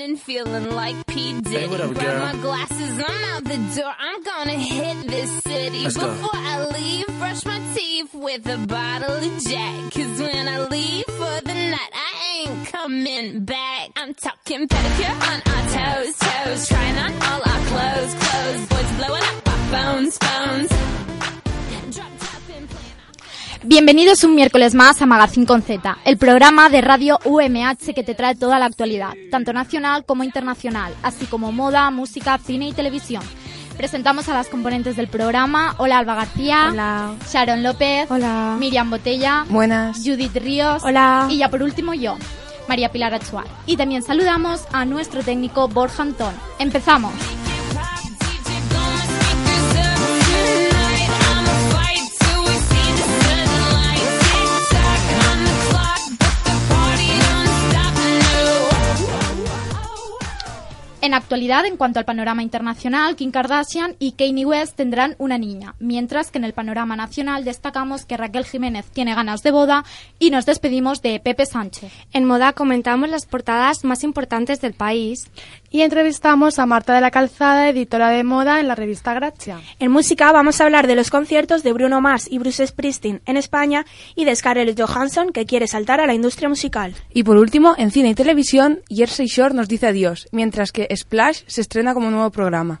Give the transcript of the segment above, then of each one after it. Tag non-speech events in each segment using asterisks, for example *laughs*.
morning feeling like P. Diddy. Hey, what up, Grab girl? my glasses, I'm out the door. I'm gonna hit this city. Let's go. Before I leave, brush my teeth with a bottle of Jack. Cause when I leave for the night, I ain't coming back. I'm talking pedicure on our toes, toes. Trying on all our clothes, clothes. Boys blowing up our phones, phones. Bienvenidos un miércoles más a Magazine con Z, el programa de radio UMH que te trae toda la actualidad, tanto nacional como internacional, así como moda, música, cine y televisión. Presentamos a las componentes del programa. Hola Alba García. Hola. Sharon López. Hola. Miriam Botella. Buenas. Judith Ríos. Hola. Y ya por último yo, María Pilar Achuar. Y también saludamos a nuestro técnico Borja Antón. Empezamos. En actualidad, en cuanto al panorama internacional, Kim Kardashian y Kanye West tendrán una niña, mientras que en el panorama nacional destacamos que Raquel Jiménez tiene ganas de boda y nos despedimos de Pepe Sánchez. En moda comentamos las portadas más importantes del país. Y entrevistamos a Marta de la Calzada, editora de moda en la revista Grazia. En música vamos a hablar de los conciertos de Bruno Mars y Bruce Springsteen en España y de Scarlett Johansson que quiere saltar a la industria musical. Y por último, en cine y televisión, Jersey Shore nos dice adiós, mientras que Splash se estrena como nuevo programa.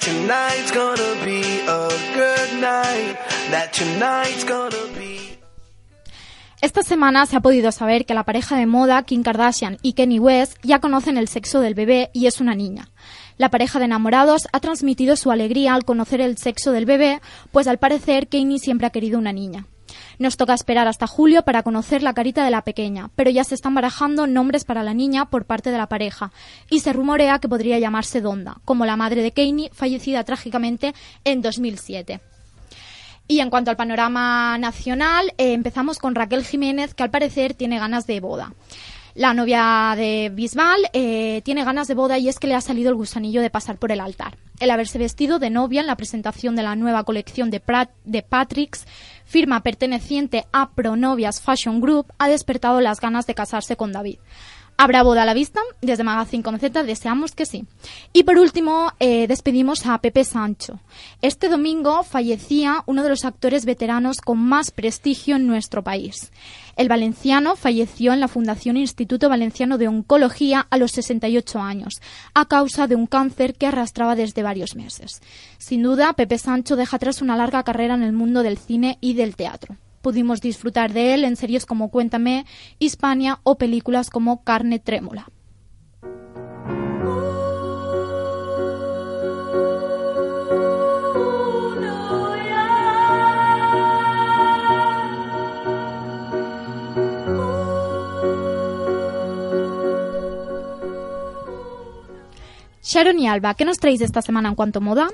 Tonight's gonna be a good night. That tonight's gonna be. Esta semana se ha podido saber que la pareja de moda Kim Kardashian y Kanye West ya conocen el sexo del bebé y es una niña. La pareja de enamorados ha transmitido su alegría al conocer el sexo del bebé, pues al parecer Kanye siempre ha querido una niña. Nos toca esperar hasta julio para conocer la carita de la pequeña, pero ya se están barajando nombres para la niña por parte de la pareja y se rumorea que podría llamarse Donda, como la madre de Kanye, fallecida trágicamente en 2007. Y en cuanto al panorama nacional, eh, empezamos con Raquel Jiménez, que al parecer tiene ganas de boda. La novia de Bisbal eh, tiene ganas de boda y es que le ha salido el gusanillo de pasar por el altar. El haberse vestido de novia en la presentación de la nueva colección de, de Patricks, firma perteneciente a Pronovias Fashion Group, ha despertado las ganas de casarse con David. ¿Habrá boda a la vista? Desde Magazine con Z deseamos que sí. Y por último, eh, despedimos a Pepe Sancho. Este domingo fallecía uno de los actores veteranos con más prestigio en nuestro país. El valenciano falleció en la Fundación Instituto Valenciano de Oncología a los 68 años, a causa de un cáncer que arrastraba desde varios meses. Sin duda, Pepe Sancho deja atrás una larga carrera en el mundo del cine y del teatro. Pudimos disfrutar de él en series como Cuéntame, Hispania o películas como Carne Trémula. Sharon y Alba, ¿qué nos traéis esta semana en cuanto moda?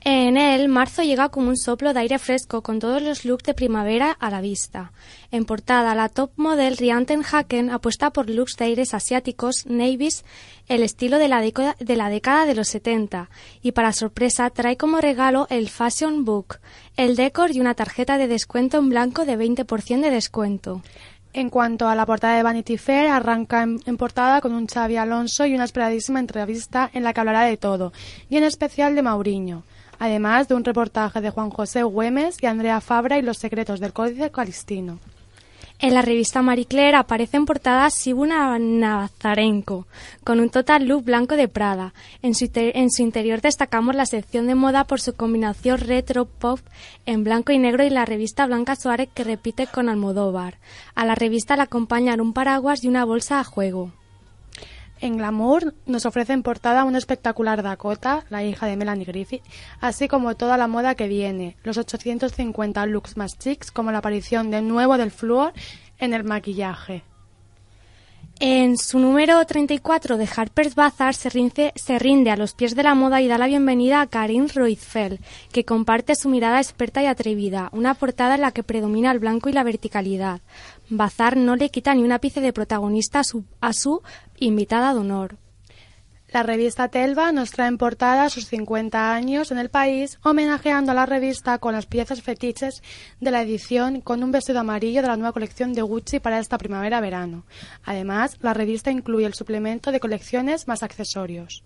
En él, marzo llega como un soplo de aire fresco con todos los looks de primavera a la vista. En portada, la top model Rianten Haken apuesta por looks de aires asiáticos, navies, el estilo de la, década, de la década de los 70. Y para sorpresa, trae como regalo el Fashion Book, el decor y una tarjeta de descuento en blanco de 20% de descuento. En cuanto a la portada de Vanity Fair, arranca en portada con un Xavi Alonso y una esperadísima entrevista en la que hablará de todo, y en especial de Mauriño. Además de un reportaje de Juan José Güemes y Andrea Fabra y los secretos del Códice Calistino. En la revista Marie Claire aparece en portada Sibuna Nazarenko, con un total look blanco de Prada. En su, en su interior destacamos la sección de moda por su combinación retro-pop en blanco y negro y la revista Blanca Suárez que repite con Almodóvar. A la revista le acompañan un paraguas y una bolsa a juego. En Glamour nos ofrece en portada una espectacular Dakota, la hija de Melanie Griffith, así como toda la moda que viene, los 850 looks más chics, como la aparición de nuevo del flúor en el maquillaje. En su número 34 de Harper's Bazaar se se rinde a los pies de la moda y da la bienvenida a Karin Roitfeld, que comparte su mirada experta y atrevida, una portada en la que predomina el blanco y la verticalidad. Bazar no le quita ni un ápice de protagonista a su, a su invitada de honor. La revista Telva nos trae en portada sus 50 años en el país, homenajeando a la revista con las piezas fetiches de la edición con un vestido amarillo de la nueva colección de Gucci para esta primavera-verano. Además, la revista incluye el suplemento de colecciones más accesorios.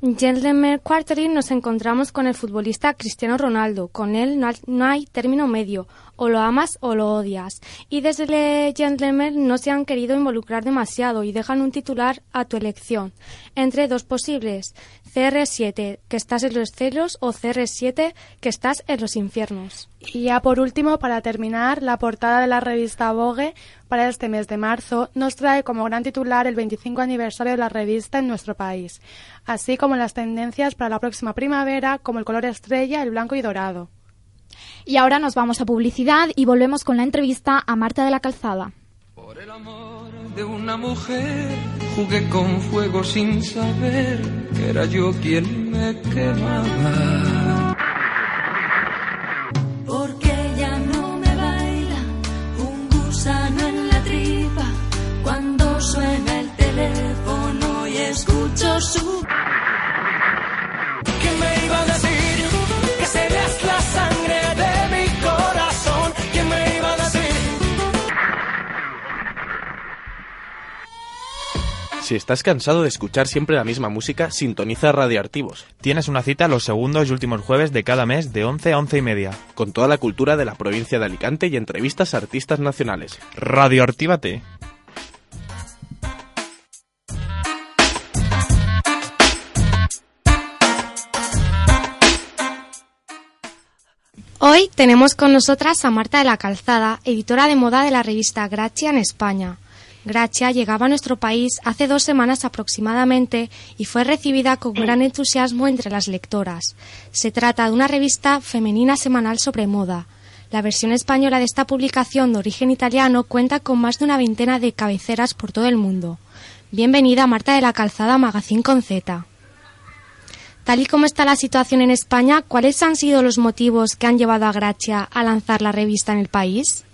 Gentleman Quarterly nos encontramos con el futbolista Cristiano Ronaldo. Con él no hay, no hay término medio, o lo amas o lo odias. Y desde Gentleman no se han querido involucrar demasiado y dejan un titular a tu elección, entre dos posibles, CR7, que estás en los celos, o CR7, que estás en los infiernos. Y ya por último, para terminar, la portada de la revista Vogue para este mes de marzo nos trae como gran titular el 25 aniversario de la revista en nuestro país, así como las tendencias para la próxima primavera, como el color estrella, el blanco y dorado. Y ahora nos vamos a publicidad y volvemos con la entrevista a Marta de la Calzada. Por el amor de una mujer jugué con fuego sin saber que era yo quien me quemaba. Porque ella no me baila un gusano en la tripa cuando suena el teléfono y escucho su... Si estás cansado de escuchar siempre la misma música, sintoniza Radioactivos. Tienes una cita los segundos y últimos jueves de cada mes de 11 a 11 y media. Con toda la cultura de la provincia de Alicante y entrevistas a artistas nacionales. Radioactívate. Hoy tenemos con nosotras a Marta de la Calzada, editora de moda de la revista Gracia en España. Gracia llegaba a nuestro país hace dos semanas aproximadamente y fue recibida con gran entusiasmo entre las lectoras. Se trata de una revista femenina semanal sobre moda. La versión española de esta publicación de origen italiano cuenta con más de una veintena de cabeceras por todo el mundo. Bienvenida Marta de la Calzada Magazine con Z. Tal y como está la situación en España, ¿cuáles han sido los motivos que han llevado a Gracia a lanzar la revista en el país?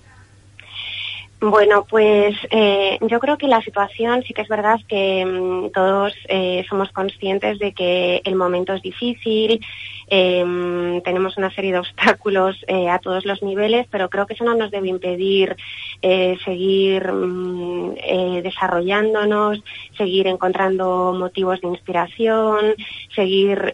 Bueno, pues eh, yo creo que la situación sí que es verdad que mm, todos eh, somos conscientes de que el momento es difícil, eh, tenemos una serie de obstáculos a todos los niveles, pero creo que eso no nos debe impedir seguir mm, desarrollándonos, seguir encontrando motivos de inspiración, seguir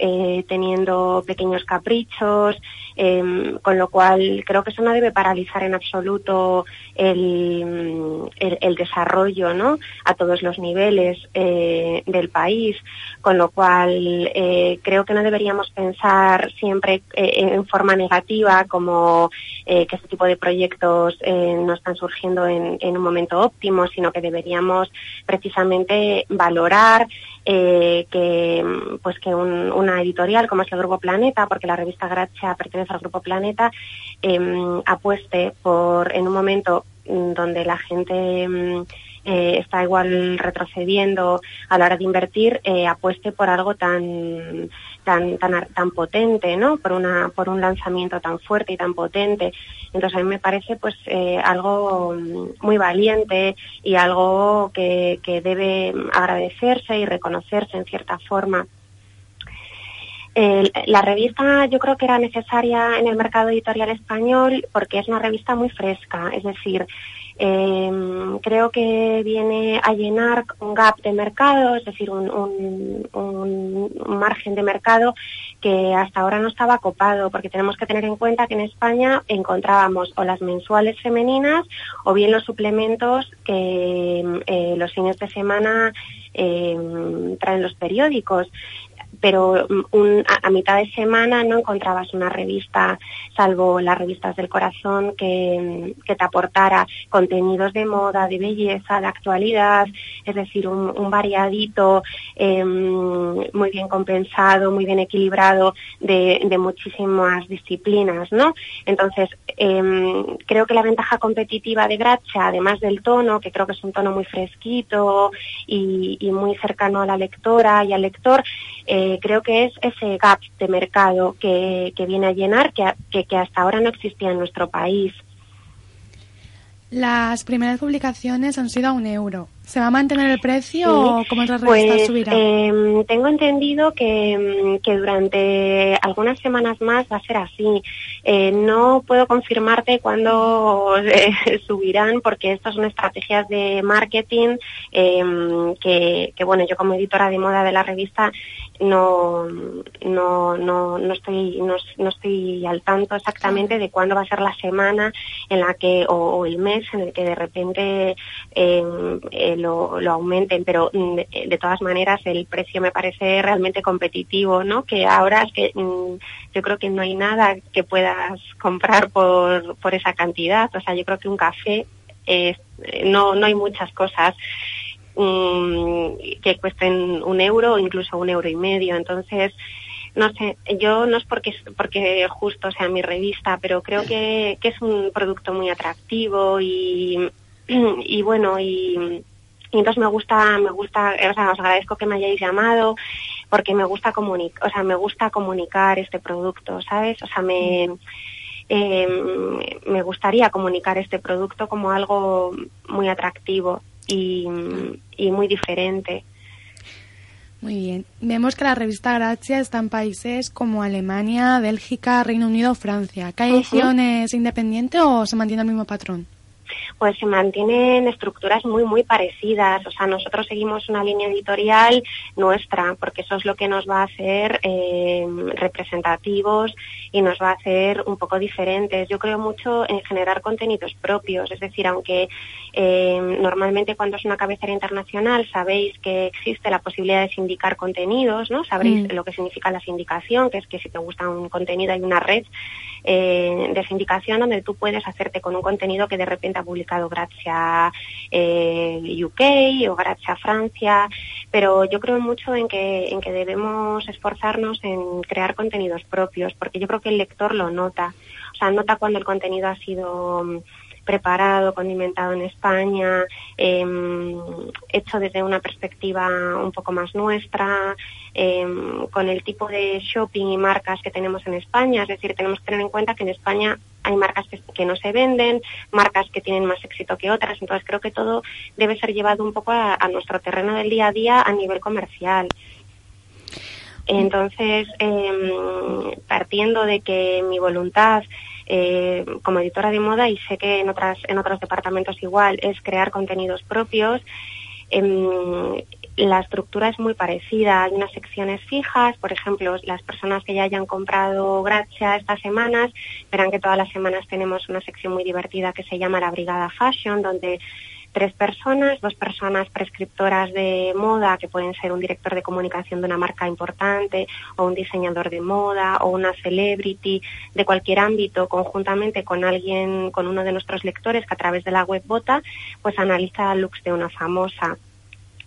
teniendo pequeños caprichos, eh, con lo cual creo que eso no debe paralizar en absoluto el, el, desarrollo ¿no? a todos los niveles eh, del país, con lo cual eh, creo que no deberíamos pensar siempre eh, en forma negativa como que este tipo de proyectos no están surgiendo en, un momento óptimo, sino que deberíamos precisamente valorar que pues que un- una editorial como es el Grupo Planeta, porque la revista Gracia pertenece al Grupo Planeta, eh, apueste por en un momento mm, donde la gente mm, eh, está igual retrocediendo a la hora de invertir, eh, apueste por algo tan tan tan tan potente, ¿no? Por una por un lanzamiento tan fuerte y tan potente. Entonces a mí me parece pues eh, algo mm, muy valiente y algo que, que debe agradecerse y reconocerse en cierta forma. Eh, la revista yo creo que era necesaria en el mercado editorial español porque es una revista muy fresca, es decir, eh, creo que viene a llenar un gap de mercado, es decir, un, margen de mercado que hasta ahora no estaba copado, porque tenemos que tener en cuenta que en España encontrábamos o las mensuales femeninas o bien los suplementos que eh, los fines de semana eh, traen los periódicos pero mm, a mitad de semana no encontrabas una revista, salvo las revistas del corazón, que, mm, que te aportara contenidos de moda, de belleza, de actualidad, es decir, un, variadito eh, muy bien compensado, muy bien equilibrado de, muchísimas disciplinas, ¿no? Entonces, eh, creo que la ventaja competitiva de Gracha, además del tono, que creo que es un tono muy fresquito y, muy cercano a la lectora y al lector, eh, creo que es ese gap de mercado que, viene a llenar, que, que hasta ahora no existía en nuestro país. Las primeras publicaciones han sido a un euro. ¿Se va a mantener el precio o cómo otras revistas Pues subirá? eh, tengo entendido que, mm, que durante algunas semanas más va a ser así. Eh, no puedo confirmarte cuándo eh, *laughs* subirán porque estas son estrategias de marketing eh, que, que, bueno, yo como editora de moda de la revista no, no, no, no estoy, no, no estoy al tanto exactamente de cuándo va a ser la semana en la que, o, o el mes en el que de repente eh, eh, lo, lo aumenten, pero mm, de, de todas maneras el precio me parece realmente competitivo, ¿no? Que ahora es que mm, yo creo que no hay nada que puedas comprar por, por esa cantidad, o sea, yo creo que un café no, no hay muchas cosas mm, que cuesten un euro o incluso un euro y medio. Entonces, no sé, yo no es porque, porque justo sea mi revista, pero creo que, es un producto muy atractivo y, bueno, y, entonces me gusta, me gusta, o sea, os agradezco que me hayáis llamado porque me gusta comunicar, o sea, me gusta comunicar este producto, ¿sabes? O sea, me, eh, me gustaría comunicar este producto como algo muy atractivo y, y muy diferente. Muy bien. Vemos que la revista Gracia está en países como Alemania, Bélgica, Reino Unido, Francia. ¿Cada Ujú. edición es independiente o se mantiene el mismo patrón? Pues se mantienen estructuras muy, muy parecidas. O sea, nosotros seguimos una línea editorial nuestra, porque eso es lo que nos va a hacer eh, representativos y nos va a hacer un poco diferentes. Yo creo mucho en generar contenidos propios, es decir, aunque eh, normalmente cuando es una cabecera internacional sabéis que existe la posibilidad de sindicar contenidos, ¿no? Sabréis Mm. lo que significa la sindicación, que es que si te gusta un contenido hay una red eh, de sindicación donde tú puedes hacerte con un contenido que de repente ha publicado Grazia eh, UK o Grazia Francia, pero yo creo mucho en que, en que debemos esforzarnos en crear contenidos propios, porque yo creo que el lector lo nota, o sea, nota cuando el contenido ha sido mm, preparado, condimentado en España, eh, hecho desde una perspectiva un poco más nuestra, eh, con el tipo de shopping y marcas que tenemos en España. Es decir, tenemos que tener en cuenta que en España hay marcas que, que no se venden, marcas que tienen más éxito que otras. Entonces creo que todo debe ser llevado un poco a, nuestro terreno del día a día a nivel comercial. Entonces, eh, partiendo de que mi voluntad eh, como editora de moda, y sé que en, otras, en otros departamentos igual, es crear contenidos propios, em, la estructura es muy parecida. Hay unas secciones fijas, por ejemplo, las personas que ya hayan comprado Gracia estas semanas verán que todas las semanas tenemos una sección muy divertida que se llama la Brigada Fashion, donde tres personas, dos personas prescriptoras de moda, que pueden ser un director de comunicación de una marca importante, o un diseñador de moda, o una celebrity de cualquier ámbito, conjuntamente con alguien, con uno de nuestros lectores que a través de la web vota, pues analiza looks de una famosa.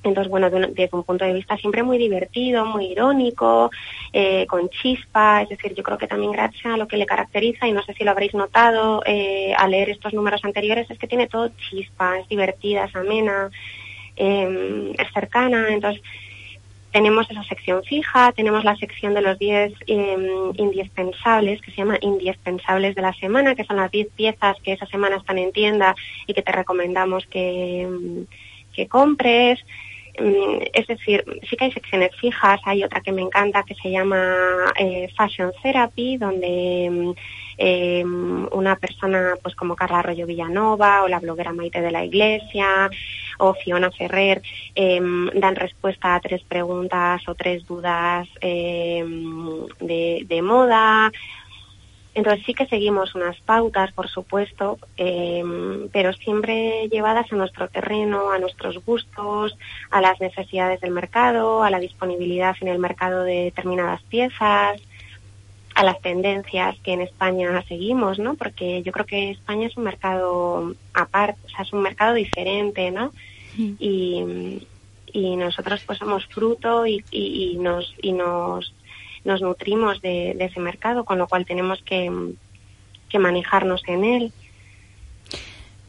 Entonces, bueno, desde un punto de vista siempre muy divertido, muy irónico, eh, con chispa, es decir, yo creo que también Gracia lo que le caracteriza, y no sé si lo habréis notado eh, al leer estos números anteriores, es que tiene todo chispa, es divertida, es amena, eh, es cercana, entonces tenemos esa sección fija, tenemos la sección de los 10 eh, indispensables, que se llama indispensables de la semana, que son las 10 piezas que esa semana están en tienda y que te recomendamos que, mm, que compres. Mm, Es decir, sí que hay secciones fijas, hay otra que me encanta que se llama eh, Fashion Therapy, donde mm, eh, una persona pues como Carla Arroyo Villanova o la bloguera Maite de la Iglesia o Fiona Ferrer eh, dan respuesta a tres preguntas o tres dudas de, de moda. Entonces sí que seguimos unas pautas, por supuesto, eh, pero siempre llevadas a nuestro terreno, a nuestros gustos, a las necesidades del mercado, a la disponibilidad en el mercado de determinadas piezas, a las tendencias que en España seguimos, ¿no? Porque yo creo que España es un mercado aparte, o sea, es un mercado diferente, ¿no? Y, y nosotros pues somos fruto y, y, y nos y nos nos nutrimos de, de ese mercado, con lo cual tenemos que, que manejarnos en él.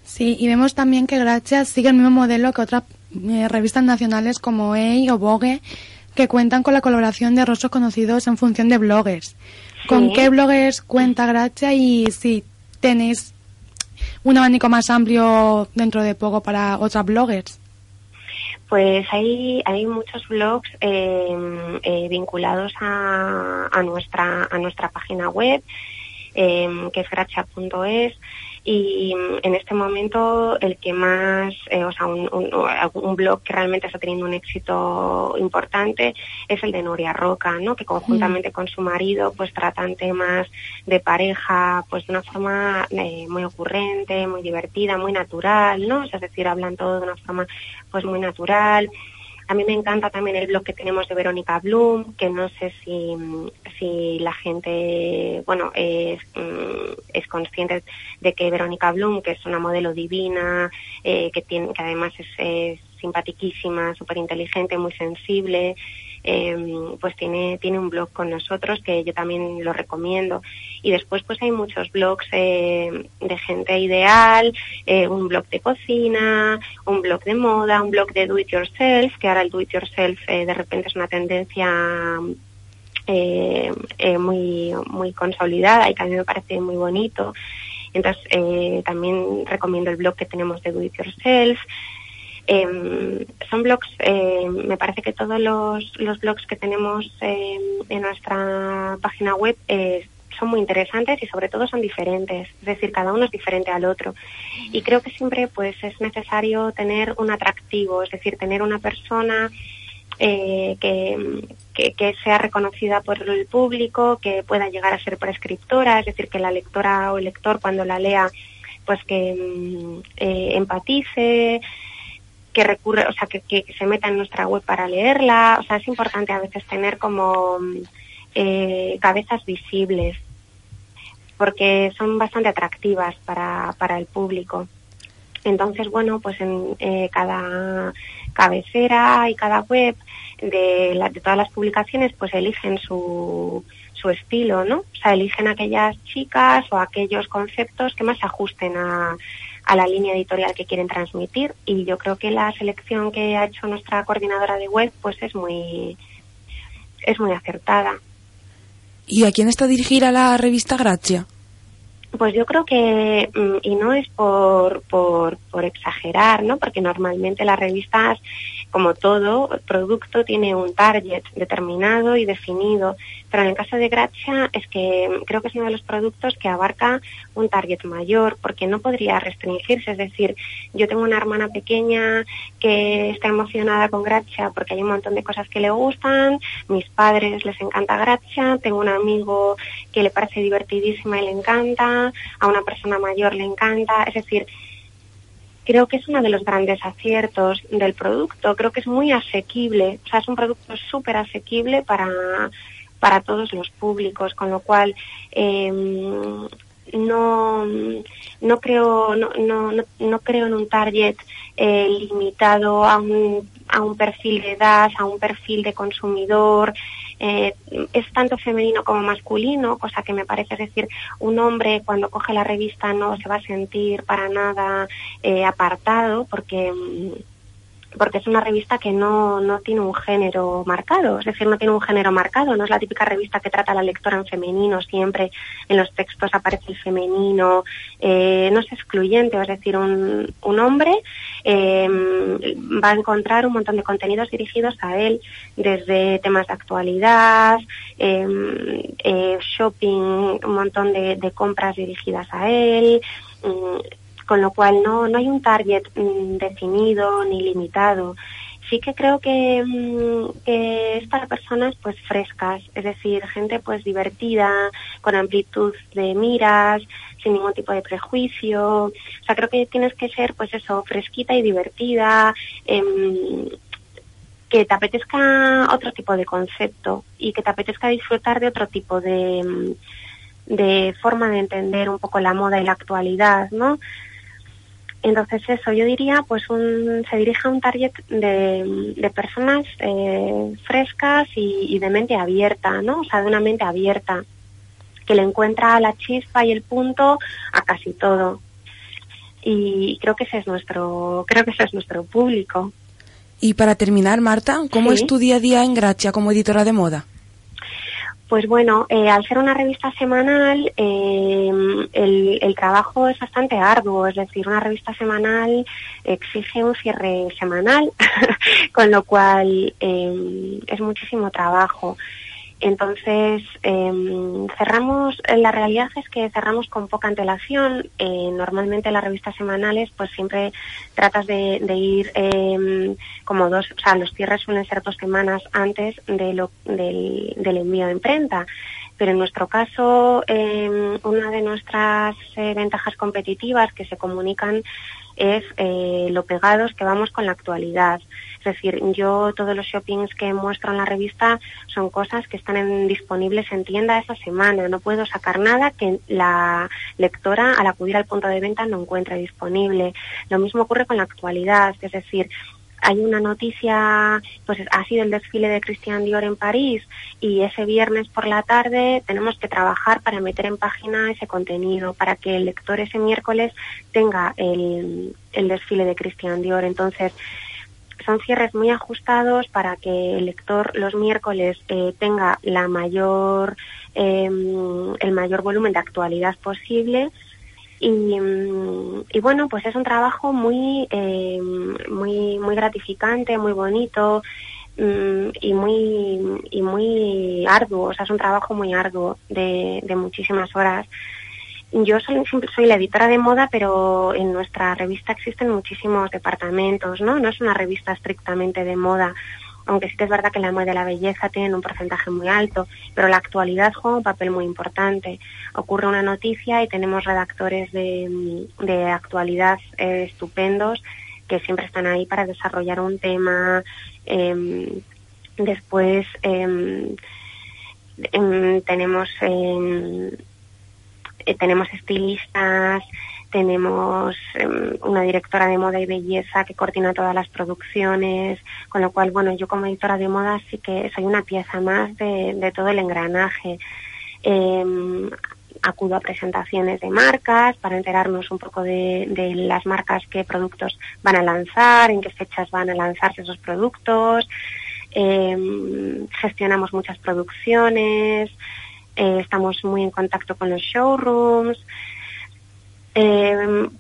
Sí, y vemos también que Gracia sigue el mismo modelo que otras eh, revistas nacionales como EI o Vogue, que cuentan con la colaboración de rostros conocidos en función de bloggers. ¿Con qué bloggers cuenta Gracia y si tenéis un abanico más amplio dentro de poco para otras bloggers? Pues hay, hay muchos blogs eh, eh, vinculados a, a, nuestra, a nuestra página web, eh, que es gracha.es y mm, en este momento el que más, eh, o sea, un, un, un, blog que realmente está teniendo un éxito importante es el de Nuria Roca, ¿no? Que conjuntamente con su marido pues tratan temas de pareja pues de una forma eh, muy ocurrente, muy divertida, muy natural, ¿no? O sea, es decir, hablan todo de una forma pues muy natural. A mí me encanta también el blog que tenemos de Verónica Bloom, que no sé si, si la gente, bueno, es, mm, consciente de que Verónica Bloom, que es una modelo divina, eh, que tiene, que además es, es simpatiquísima, súper inteligente, muy sensible, eh, pues tiene, tiene un blog con nosotros que yo también lo recomiendo. Y después pues hay muchos blogs eh, de gente ideal, eh, un blog de cocina, un blog de moda, un blog de do it yourself, que ahora el do it yourself eh, de repente es una tendencia eh, eh, muy, muy consolidada y que a mí me parece muy bonito. Entonces, también recomiendo el blog que tenemos de Do It Yourself. Eh, son blogs, eh, me parece que todos los, los blogs que tenemos eh, en nuestra página web eh, son muy interesantes y sobre todo son diferentes, es decir, cada uno es diferente al otro. Y creo que siempre pues es necesario tener un atractivo, es decir, tener una persona eh, que, que, sea reconocida por el público, que pueda llegar a ser prescriptora, es decir, que la lectora o el lector cuando la lea, pues que eh, empatice, que recurre, o sea, que, que, se meta en nuestra web para leerla. O sea, es importante a veces tener como eh, cabezas visibles, porque son bastante atractivas para, para el público. Entonces, bueno, pues en eh, cada cabecera y cada web de, la, de todas las publicaciones, pues eligen su, su estilo, ¿no? O sea, eligen aquellas chicas o aquellos conceptos que más se ajusten a, a la línea editorial que quieren transmitir y yo creo que la selección que ha hecho nuestra coordinadora de web pues es muy es muy acertada. ¿Y a quién está dirigida la revista Gracia? Pues yo creo que, y no es por, por, por exagerar, ¿no? Porque normalmente las revistas, como todo producto, tiene un target determinado y definido. Pero en el caso de Gracia es que creo que es uno de los productos que abarca un target mayor, porque no podría restringirse. Es decir, yo tengo una hermana pequeña que está emocionada con Gracia porque hay un montón de cosas que le gustan, mis padres les encanta Gracia, tengo un amigo que le parece divertidísima y le encanta, a una persona mayor le encanta, es decir, creo que es uno de los grandes aciertos del producto, creo que es muy asequible, o sea, es un producto súper asequible para, para todos los públicos, con lo cual eh, no, no creo, no, no, no creo en un target eh, limitado a un, a un perfil de edad, a un perfil de consumidor, eh, es tanto femenino como masculino, cosa que me parece, es decir, un hombre cuando coge la revista no se va a sentir para nada eh, apartado porque porque es una revista que no, no tiene un género marcado, es decir, no tiene un género marcado, no es la típica revista que trata a la lectora en femenino, siempre en los textos aparece el femenino, eh, no es excluyente, es decir, un, un hombre eh, va a encontrar un montón de contenidos dirigidos a él, desde temas de actualidad, eh, eh, shopping, un montón de, de compras dirigidas a él, con lo cual no, no hay un target mmm, definido ni limitado. Sí que creo que, mmm, que es para personas pues frescas, es decir, gente pues divertida, con amplitud de miras, sin ningún tipo de prejuicio. O sea, creo que tienes que ser pues eso, fresquita y divertida, eh, que te apetezca otro tipo de concepto y que te apetezca disfrutar de otro tipo de, de forma de entender un poco la moda y la actualidad, ¿no? Entonces eso, yo diría, pues un, se dirige a un target de, de personas eh, frescas y, y, de mente abierta, ¿no? O sea, de una mente abierta, que le encuentra la chispa y el punto a casi todo. Y creo que ese es nuestro, creo que ese es nuestro público. Y para terminar, Marta, ¿cómo Sí. es tu día a día en Gracia como editora de moda? Pues bueno, eh, al ser una revista semanal, eh, el, trabajo es bastante arduo, es decir, una revista semanal exige un cierre semanal, *laughs* con lo cual eh, es muchísimo trabajo. Entonces, eh, cerramos, la realidad es que cerramos con poca antelación. Eh, normalmente las revistas semanales, pues siempre tratas de, de ir eh, como dos, o sea, los cierres suelen ser dos semanas antes de lo, del, del envío de imprenta. Pero en nuestro caso, eh, una de nuestras eh, ventajas competitivas que se comunican es eh, lo pegados que vamos con la actualidad. Es decir, yo todos los shoppings que muestro en la revista son cosas que están disponibles en tienda esa semana. No puedo sacar nada que la lectora al acudir al punto de venta no encuentre disponible. Lo mismo ocurre con la actualidad, es decir, hay una noticia, pues ha sido el desfile de Christian Dior en París y ese viernes por la tarde tenemos que trabajar para meter en página ese contenido, para que el lector ese miércoles tenga el, el desfile de Christian Dior. Entonces, son cierres muy ajustados para que el lector los miércoles eh, tenga la mayor, eh, el mayor volumen de actualidad posible y, mm, y bueno, pues es un trabajo muy, eh, muy, muy gratificante, muy bonito mm, y muy, y muy arduo. O sea, es un trabajo muy arduo de, muchísimas horas. Yo soy, soy la editora de moda, pero en nuestra revista existen muchísimos departamentos, ¿no? No es una revista estrictamente de moda, aunque sí que es verdad que la moda y la belleza tienen un porcentaje muy alto, pero la actualidad juega un papel muy importante. Ocurre una noticia y tenemos redactores de, de actualidad eh, estupendos que siempre están ahí para desarrollar un tema. eh, después eh, em, tenemos em, eh, tenemos estilistas, tenemos em, una directora de moda y belleza que coordina todas las producciones, con lo cual, bueno, yo como editora de moda sí que soy una pieza más de, todo el engranaje. Em, acudo a presentaciones de marcas para enterarnos un poco de, de las marcas, qué productos van a lanzar, en qué fechas van a lanzarse esos productos. Em, gestionamos muchas producciones, eh, estamos muy en contacto con los showrooms. Eh, eh,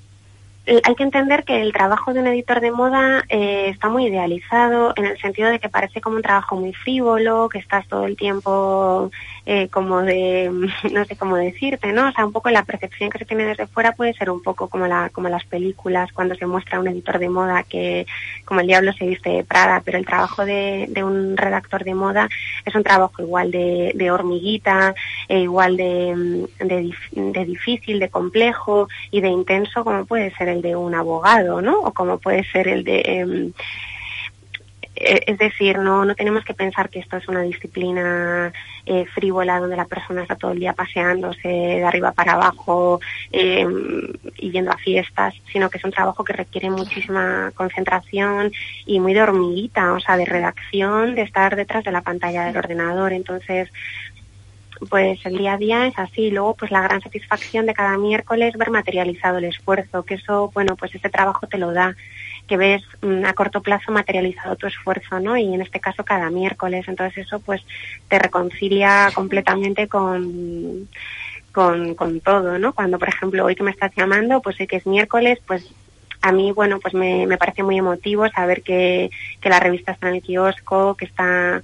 hay que entender que el trabajo de un editor de moda eh, está muy idealizado en el sentido de que parece como un trabajo muy frívolo, que estás todo el tiempo eh, como de, *laughs* no sé cómo decirte, ¿no? O sea, un poco la percepción que se tiene desde fuera puede ser un poco como, la, como las películas cuando se muestra un editor de moda que como el diablo se viste de Prada, pero el trabajo de, de un redactor de moda es un trabajo igual de, de hormiguita, igual de, mm, de difícil, de complejo y de intenso como puede ser el de un abogado, ¿no? O como puede ser el de... em, eh, es decir, no, no tenemos que pensar que esto es una disciplina eh, frívola donde la persona está todo el día paseándose de arriba para abajo eh, y yendo a fiestas, sino que es un trabajo que requiere muchísima concentración y muy de hormiguita, o sea, de redacción, de estar detrás de la pantalla del ordenador. Entonces, pues el día a día es así. Luego, pues la gran satisfacción de cada miércoles ver materializado el esfuerzo, que eso, bueno, pues ese trabajo te lo da, que ves mm, a corto plazo materializado tu esfuerzo, ¿no? Y en este caso cada miércoles. Entonces eso, pues te reconcilia completamente con con, con todo, ¿no? Cuando, por ejemplo, hoy que me estás llamando, pues sé que es miércoles, pues a mí, bueno, pues me, me parece muy emotivo saber que, que la revista está en el kiosco, que está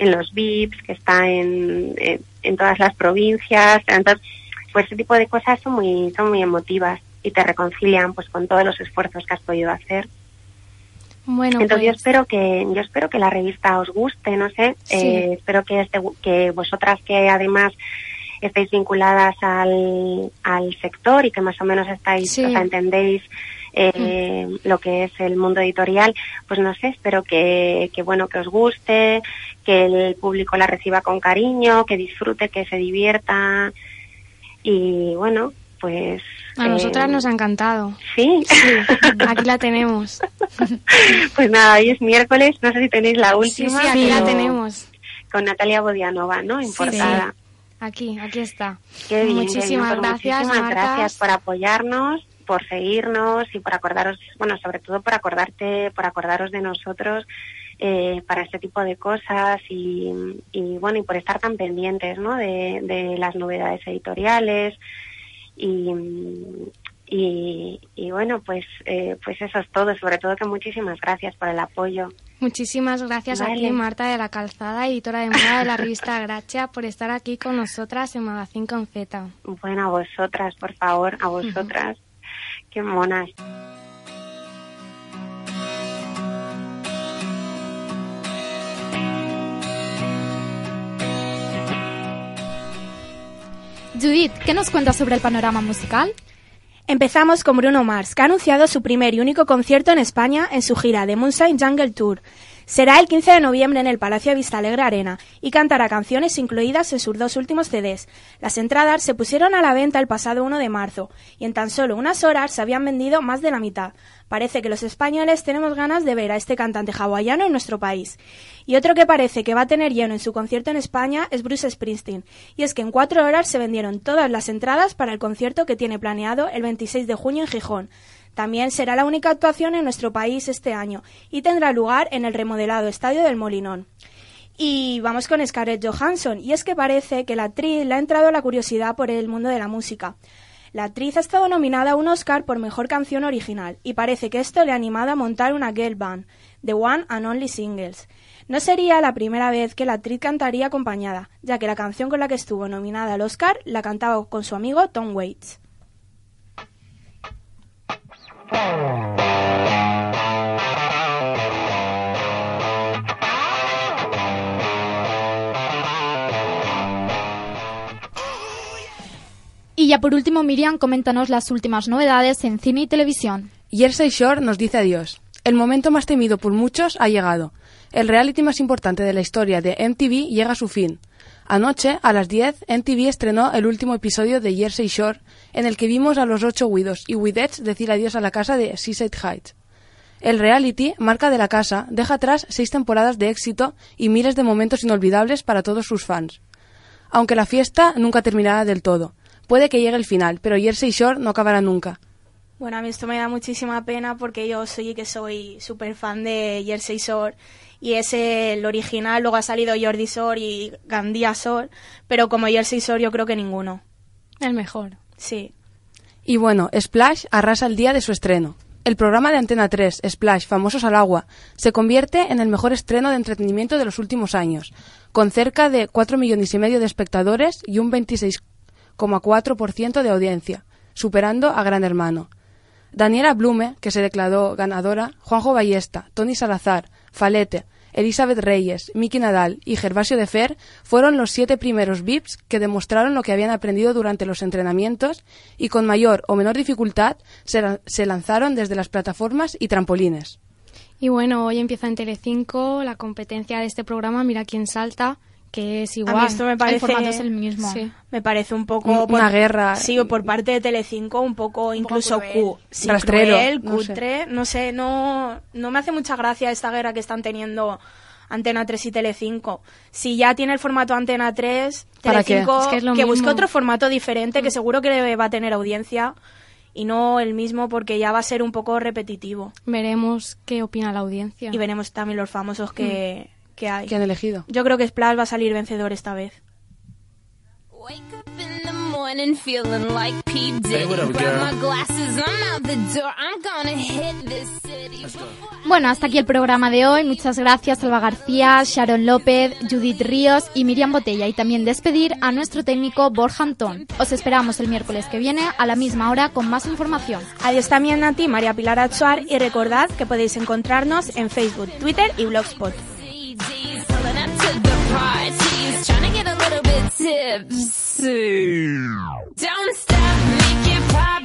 en los VIPs, que está en, en, en todas las provincias. Entonces, pues ese tipo de cosas son muy, son muy emotivas y te reconcilian pues con todos los esfuerzos que has podido hacer. Bueno, Entonces yo pues, espero que yo espero que la revista os guste, no sé, Sí. eh, espero que este, que vosotras que además estáis vinculadas al, al sector y que más o menos estáis, Sí. o sea, entendéis eh, lo que es el mundo editorial, pues no sé, espero que, que bueno, que os guste, que el público la reciba con cariño, que disfrute, que se divierta y bueno, pues a nosotras eh, nos ha encantado. sí, Sí, *laughs* aquí la tenemos. pues nada, hoy es miércoles, no sé si tenéis la Sí, última. sí, aquí la tenemos. Con Natalia Bodianova, ¿no? En Sí, portada. Aquí, aquí está. Qué bien, Muchísimas bien. Pues gracias, Muchísimas gracias por apoyarnos, por seguirnos y por acordaros, bueno, sobre todo por acordarte, por acordaros de nosotros eh, para este tipo de cosas y, y, bueno, y por estar tan pendientes, ¿no? De, de las novedades editoriales y, y, y bueno, pues, eh, pues eso es todo. Sobre todo que muchísimas gracias por el apoyo. Muchísimas gracias a ti, Marta de la Calzada, editora de moda de la revista Gracia, por estar aquí con nosotras en Magazine con Z. Bueno, a vosotras, por favor, a vosotras. Qué monas. Judith, ¿qué nos cuentas sobre el panorama musical? Empezamos con Bruno Mars, que ha anunciado su primer y único concierto en España en su gira de Moonshine Jungle Tour. Será el 15 de noviembre en el Palacio de Vista Alegre Arena y cantará canciones incluidas en sus dos últimos CDs. Las entradas se pusieron a la venta el pasado 1 de marzo y en tan solo unas horas se habían vendido más de la mitad. Parece que los españoles tenemos ganas de ver a este cantante hawaiano en nuestro país. Y otro que parece que va a tener lleno en su concierto en España es Bruce Springsteen. Y es que en cuatro horas se vendieron todas las entradas para el concierto que tiene planeado el 26 de junio en Gijón. También será la única actuación en nuestro país este año y tendrá lugar en el remodelado Estadio del Molinón. Y vamos con Scarlett Johansson, y es que parece que la actriz le ha entrado la curiosidad por el mundo de la música. La actriz ha estado nominada a un Oscar por Mejor Canción Original, y parece que esto le ha animado a montar una girl band, The One and Only Singles. No sería la primera vez que la actriz cantaría acompañada, ya que la canción con la que estuvo nominada al Oscar la cantaba con su amigo Tom Waits. Y ya por último, Miriam, coméntanos las últimas novedades en cine y televisión. Jersey Shore nos dice adiós. El momento más temido por muchos ha llegado. El reality más importante de la historia de MTV llega a su fin. Anoche, a las 10, MTV estrenó el último episodio de Jersey Shore, en el que vimos a los ocho Widows y Widettes decir adiós a la casa de Seaside Heights. El reality, marca de la casa, deja atrás seis temporadas de éxito y miles de momentos inolvidables para todos sus fans. Aunque la fiesta nunca terminará del todo. Puede que llegue el final, pero Jersey Shore no acabará nunca. Bueno, a mí esto me da muchísima pena porque yo soy que soy súper fan de Jersey Shore y es el original, luego ha salido Jordi Shore y Gandía Shore, pero como Jersey Shore yo creo que ninguno. El mejor. Sí. Y bueno, Splash arrasa el día de su estreno. El programa de Antena 3, Splash, Famosos al Agua, se convierte en el mejor estreno de entretenimiento de los últimos años, con cerca de 4 millones y medio de espectadores y un 26,4% de audiencia, superando a Gran Hermano. Daniela Blume, que se declaró ganadora, Juanjo Ballesta, Tony Salazar, Falete, Elizabeth Reyes, Miki Nadal y Gervasio de Fer fueron los siete primeros VIPs que demostraron lo que habían aprendido durante los entrenamientos y con mayor o menor dificultad se, la- se lanzaron desde las plataformas y trampolines. Y bueno, hoy empieza en Telecinco la competencia de este programa Mira quién salta, que es igual. A mí esto me parece, formato es el mismo. Sí. Me parece un poco... Un- una guerra. Sí, por parte de Telecinco, un poco incluso cruel. cu- sí, Rastrero, cruel, no sé. cutre, no sé, no, no me hace mucha gracia esta guerra que están teniendo Antena 3 y Telecinco. Si ya tiene el formato Antena 3, ¿Para qué? Telecinco Es que es busque otro formato diferente que seguro que va a tener audiencia y no el mismo porque ya va a ser un poco repetitivo. Veremos qué opina la audiencia. Y veremos también los famosos que, que hay. han elegido. Yo creo que Splash va a salir vencedor esta vez. Wake up in the morning feeling like P. Diddy. Hey, what up, Grab girl? my glasses, I'm out the door. I'm gonna hit this city. Bueno, hasta aquí el programa de hoy. Muchas gracias, Alba García, Sharon López, Judith Ríos y Miriam Botella. Y también despedir a nuestro técnico Borja Antón. Os esperamos el miércoles que viene a la misma hora con más información. Adiós también a ti, María Pilar Achuar, y recordad que podéis encontrarnos en Facebook, Twitter y Blogspot. Parties, trying to get a little bit tipsy. Don't stop, make it pop,